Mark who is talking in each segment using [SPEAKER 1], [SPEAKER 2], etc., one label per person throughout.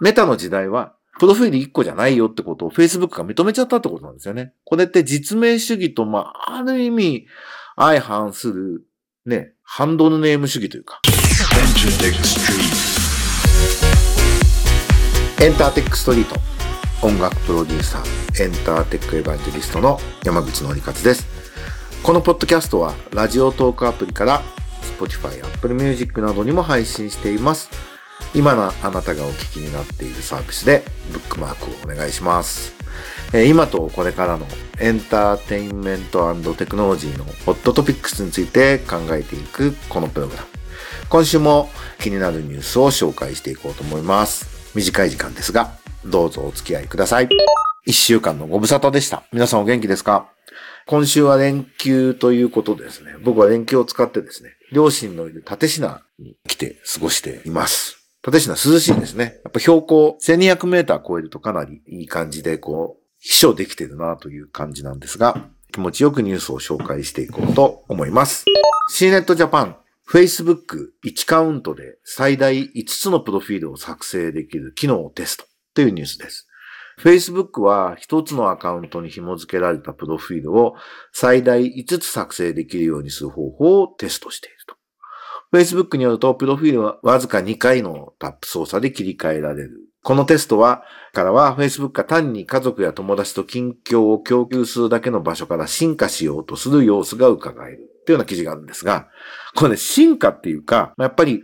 [SPEAKER 1] メタの時代は、プロフィール1個じゃないよってことを Facebook が認めちゃったってことなんですよね。これって実名主義と、まあ、ある意味、相反する、ね、ハンドルネーム主義というか。エンターテックストリート。音楽プロデューサー、エンターテックエヴァンジェリストの山口のりかつです。このポッドキャストは、ラジオトークアプリから、Spotify、Apple Music などにも配信しています。今のあなたがお聞きになっているサービスでブックマークをお願いします。え今とこれからのエンターテインメントテクノロジーのホットトピックスについて考えていくこのプログラム。今週も気になるニュースを紹介していこうと思います。短い時間ですが、どうぞお付き合いください。一週間のご無沙汰でした。皆さんお元気ですか？今週は連休ということですね、僕は連休を使ってですね、両親のいる立科に来て過ごしています。立科涼しいですね。やっぱ標高1200メーター超えるとかなりいい感じで、こう、秘書できてるなという感じなんですが、気持ちよくニュースを紹介していこうと思います。C ネットジャパン、Facebook 1カウントで最大5つのプロフィールを作成できる機能をテストというニュースです。Facebook は1つのアカウントに紐付けられたプロフィールを最大5つ作成できるようにする方法をテストしていると。Facebook によると、プロフィールはわずか2回のタップ操作で切り替えられる。このテストは、からは Facebook が単に家族や友達と近況を供給するだけの場所から進化しようとする様子が伺える。っていうような記事があるんですが、これね、進化っていうか、やっぱり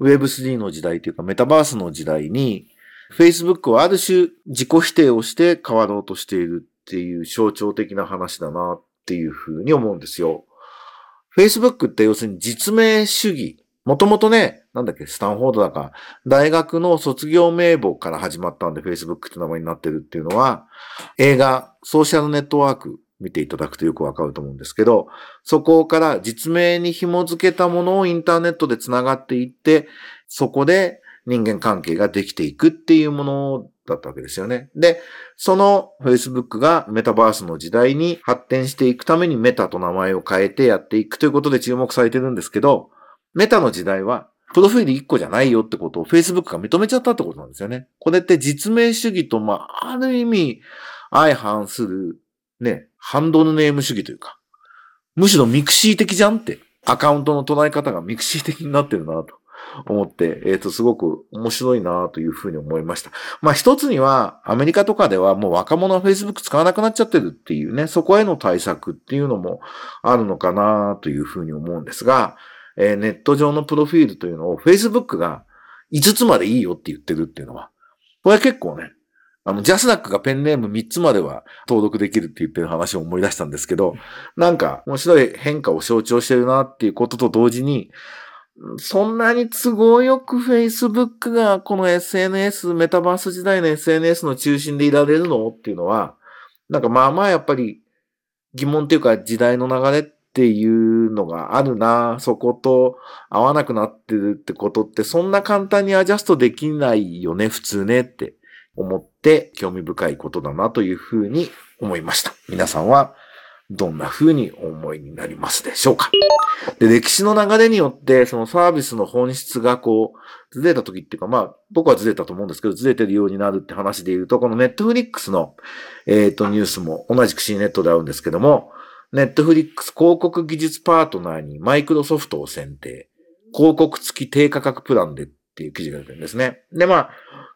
[SPEAKER 1] Web3 の時代というかメタバースの時代に Facebook はある種自己否定をして変わろうとしているっていう象徴的な話だなっていうふうに思うんですよ。Facebook って要するに実名主義。もともとね、なんだっけ、スタンフォードだか、大学の卒業名簿から始まったんで Facebook って名前になってるっていうのは、映画、ソーシャルネットワーク見ていただくとよくわかると思うんですけど、そこから実名に紐付けたものをインターネットで繋がっていって、そこで人間関係ができていくっていうものだったわけですよね。で、その Facebook がメタバースの時代に発展していくためにメタと名前を変えてやっていくということで注目されてるんですけど、メタの時代はプロフィール1個じゃないよってことを Facebook が認めちゃったってことなんですよね。これって実名主義と、まあ、ある意味相反するね、ハンドルネーム主義というか、むしろ mixi 的じゃんってアカウントの捉え方が mixi 的になってるなと。思って、えっ、ー、と、すごく面白いなというふうに思いました。まあ一つには、アメリカとかではもう若者は Facebook 使わなくなっちゃってるっていうね、そこへの対策っていうのもあるのかなというふうに思うんですが、えー、ネット上のプロフィールというのを Facebook が5つまでいいよって言ってるっていうのは、これは結構ね、あの、ジャスナックがペンネーム3つまでは登録できるって言ってる話を思い出したんですけど、なんか面白い変化を象徴してるなっていうことと同時に、そんなに都合よく Facebook がこの SNS、メタバース時代の SNS の中心でいられるの？っていうのは、なんかまあまあやっぱり疑問っていうか時代の流れっていうのがあるな、そこと合わなくなってるってことってそんな簡単にアジャストできないよね、普通ねって思って興味深いことだなというふうに思いました。皆さんはどんな風に思いになりますでしょうか？で、歴史の流れによって、そのサービスの本質がこう、ずれた時っていうか、まあ、僕はずれたと思うんですけど、ずれてるようになるって話で言うと、このネットフリックスの、えっ、ー、と、ニュースも同じく C ネットであるんですけども、ネットフリックス広告技術パートナーにマイクロソフトを選定。広告付き低価格プランでっていう記事が出てるんですね。で、まあ、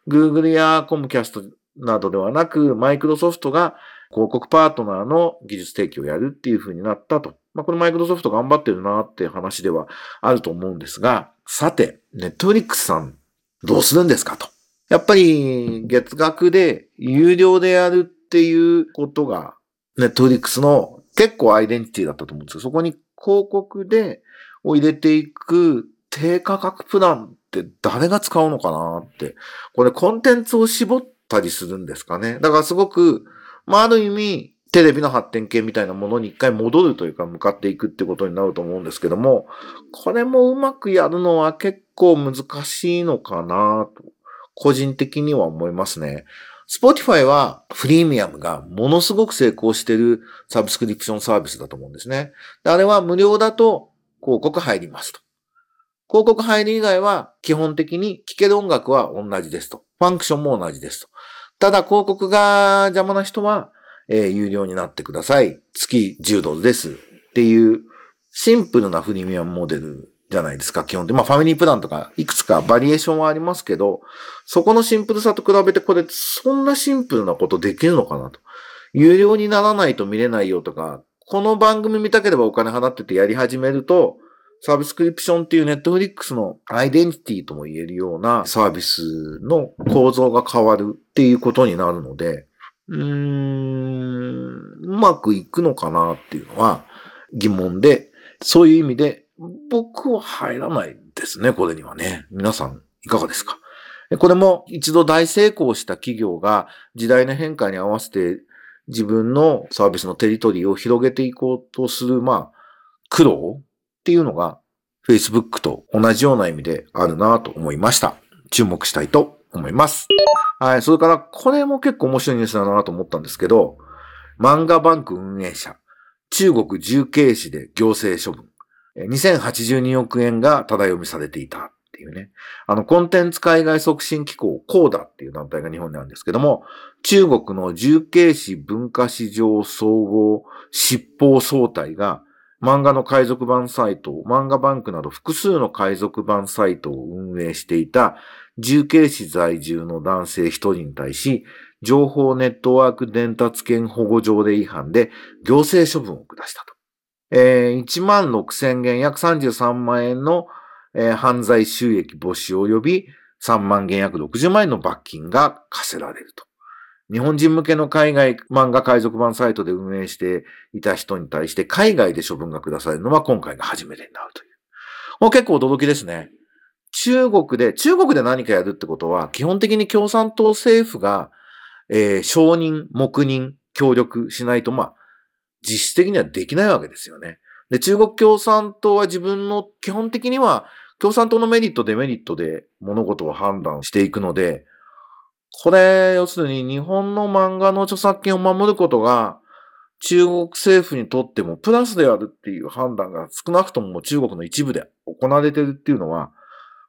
[SPEAKER 1] Google やコムキャストなどではなく、マイクロソフトが広告パートナーの技術提供をやるっていう風になったと。まあ、これマイクロソフト頑張ってるなっていう話ではあると思うんですが、さて、ネットフリックスさん、どうするんですかと。やっぱり、月額で有料でやるっていうことが、ネットフリックスの結構アイデンティティだったと思うんですよ。そこに広告でを入れていく低価格プランって誰が使うのかなって。これコンテンツを絞ったりするんですかね。だからすごくまあ、ある意味、テレビの発展系みたいなものに一回戻るというか向かっていくってことになると思うんですけども、これもうまくやるのは結構難しいのかなと、個人的には思いますね。Spotify はフリーミアムがものすごく成功してるサブスクリプションサービスだと思うんですね。であれは無料だと広告入りますと。広告入る以外は基本的に聴ける音楽は同じですと。ファンクションも同じですと。ただ広告が邪魔な人は、えー、有料になってください。月10ドルです。っていうシンプルなフリミアムモデルじゃないですか、基本的に。まあ、ファミリープランとか、いくつかバリエーションはありますけど、そこのシンプルさと比べて、これ、そんなシンプルなことできるのかなと。有料にならないと見れないよとか、この番組見たければお金払っててやり始めると、サブスクリプションっていうネットフリックスのアイデンティティとも言えるようなサービスの構造が変わるっていうことになるので、うーん、うまくいくのかなっていうのは疑問で、そういう意味で僕は入らないですね、これにはね。皆さんいかがですか？これも一度大成功した企業が時代の変化に合わせて自分のサービスのテリトリーを広げていこうとする、まあ、苦労っていうのが Facebook と同じような意味であるなと思いました。注目したいと思います。はい。それから、これも結構面白いニュースだなと思ったんですけど、漫画バンク運営者、中国重慶市で行政処分。2082億円がただ読みされていたっていうね。あの、コンテンツ海外促進機構、コーダっていう団体が日本にあるんですけども、中国の重慶市文化市場総合執法総体が、漫画の海賊版サイト、漫画バンクなど複数の海賊版サイトを運営していた重慶市在住の男性一人に対し、情報ネットワーク伝達権保護条例違反で行政処分を下したと。えー、1万6千元、約33万円の、えー、犯罪収益募集及び3万元約60万円の罰金が課せられると。日本人向けの海外漫画海賊版サイトで運営していた人に対して海外で処分が下されるのは今回が初めてになるという。もう結構驚きですね。中国で、中国で何かやるってことは、基本的に共産党政府が、えー、承認、黙認、協力しないと、まあ、実質的にはできないわけですよね。で、中国共産党は自分の基本的には共産党のメリット、デメリットで物事を判断していくので、これ、要するに日本の漫画の著作権を守ることが中国政府にとってもプラスであるっていう判断が少なくとも中国の一部で行われてるっていうのは、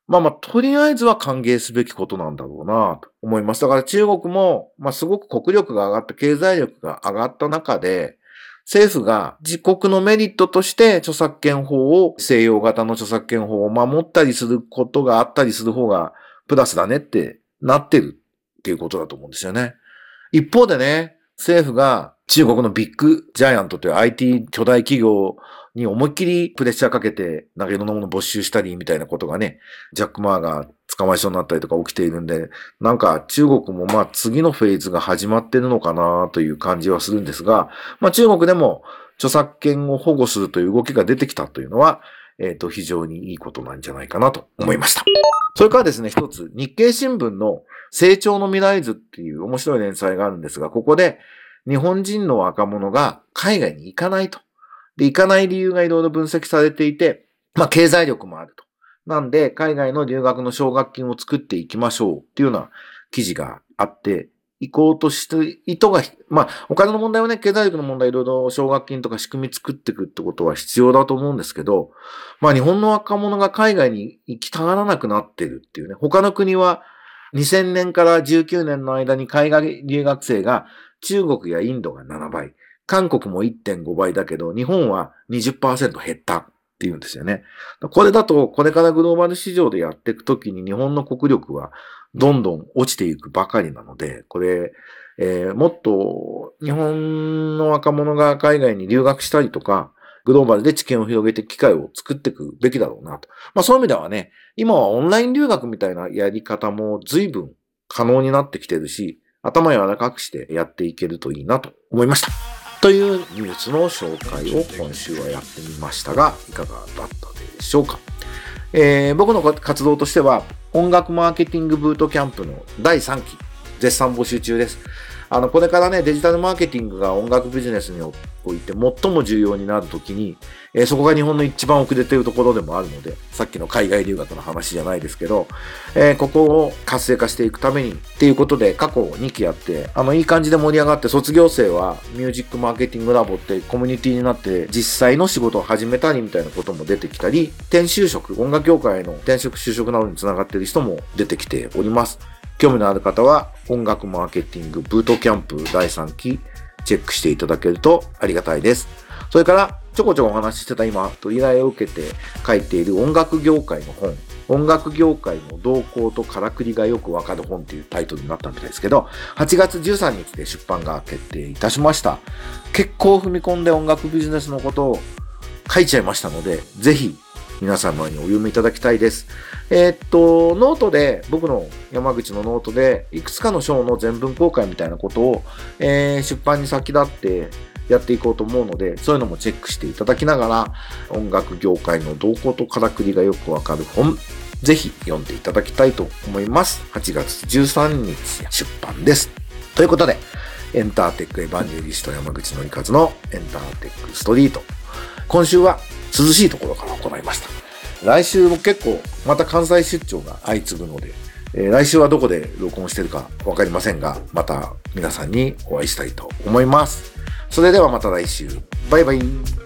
[SPEAKER 1] まあまあ、とりあえずは歓迎すべきことなんだろうなと思います。だから中国も、まあすごく国力が上がった、経済力が上がった中で、政府が自国のメリットとして著作権法を、西洋型の著作権法を守ったりすることがあったりする方がプラスだねってなってるっていうことだと思うんですよね。一方でね、政府が中国のビッグジャイアントという IT 巨大企業に思いっきりプレッシャーかけて、なんかいろんなもの没収したりみたいなことがね、ジャック・マーが捕まえそうになったりとか起きているんで、なんか中国もまあ次のフェーズが始まってるのかなという感じはするんですが、まあ中国でも著作権を保護するという動きが出てきたというのは、えっ、ー、と、非常にいいことなんじゃないかなと思いました。それからですね、一つ、日経新聞の成長の未来図っていう面白い連載があるんですが、ここで日本人の若者が海外に行かないと。で、行かない理由がいろいろ分析されていて、まあ、経済力もあると。なんで、海外の留学の奨学金を作っていきましょうっていうような記事があって、行こうとして意図が、まあ、お金の問題はね、経済力の問題、いろいろ奨学金とか仕組み作っていくってことは必要だと思うんですけど、まあ、日本の若者が海外に行きたがらなくなってるっていうね、他の国は2000年から19年の間に海外留学生が中国やインドが7倍、韓国も1.5倍だけど、日本は20%減った。っていうんですよね。これだと、これからグローバル市場でやっていくときに日本の国力はどんどん落ちていくばかりなので、これ、えー、もっと日本の若者が海外に留学したりとか、グローバルで知見を広げて機会を作っていくべきだろうなと。まあそういう意味ではね、今はオンライン留学みたいなやり方も随分可能になってきてるし、頭柔らかくしてやっていけるといいなと思いました。というニュースの紹介を今週はやってみましたが、いかがだったでしょうか？えー、僕の活動としては、音楽マーケティングブートキャンプの第3期、絶賛募集中です。あの、これからね、デジタルマーケティングが音楽ビジネスにおいて最も重要になるときに、えー、そこが日本の一番遅れているところでもあるので、さっきの海外留学の話じゃないですけど、えー、ここを活性化していくためにっていうことで過去2期やって、あの、いい感じで盛り上がって卒業生はミュージックマーケティングラボってコミュニティになって実際の仕事を始めたりみたいなことも出てきたり、転就職、音楽業界の転職就職などにつながっている人も出てきております。興味のある方は音楽マーケティングブートキャンプ第3期チェックしていただけるとありがたいです。それから、ちょこちょこお話ししてた今、と依頼を受けて書いている音楽業界の本、音楽業界の動向とからくりがよくわかる本っていうタイトルになったみたいですけど、8月13日で出版が決定いたしました。結構踏み込んで音楽ビジネスのことを書いちゃいましたので、ぜひ皆様にお読みいただきたいです。えー、っと、ノートで、僕の山口のノートで、いくつかの章の全文公開みたいなことを、えー、出版に先立ってやっていこうと思うので、そういうのもチェックしていただきながら、音楽業界の動向とからくりがよくわかる本、ぜひ読んでいただきたいと思います。8月13日出版です。ということで、エンターテックエヴァンジェリスト山口のりかずのエンターテックストリート。今週は涼しいところから行いました。来週も結構また関西出張が相次ぐので、えー、来週はどこで録音してるかわかりませんが、また皆さんにお会いしたいと思います。それではまた来週。バイバイ。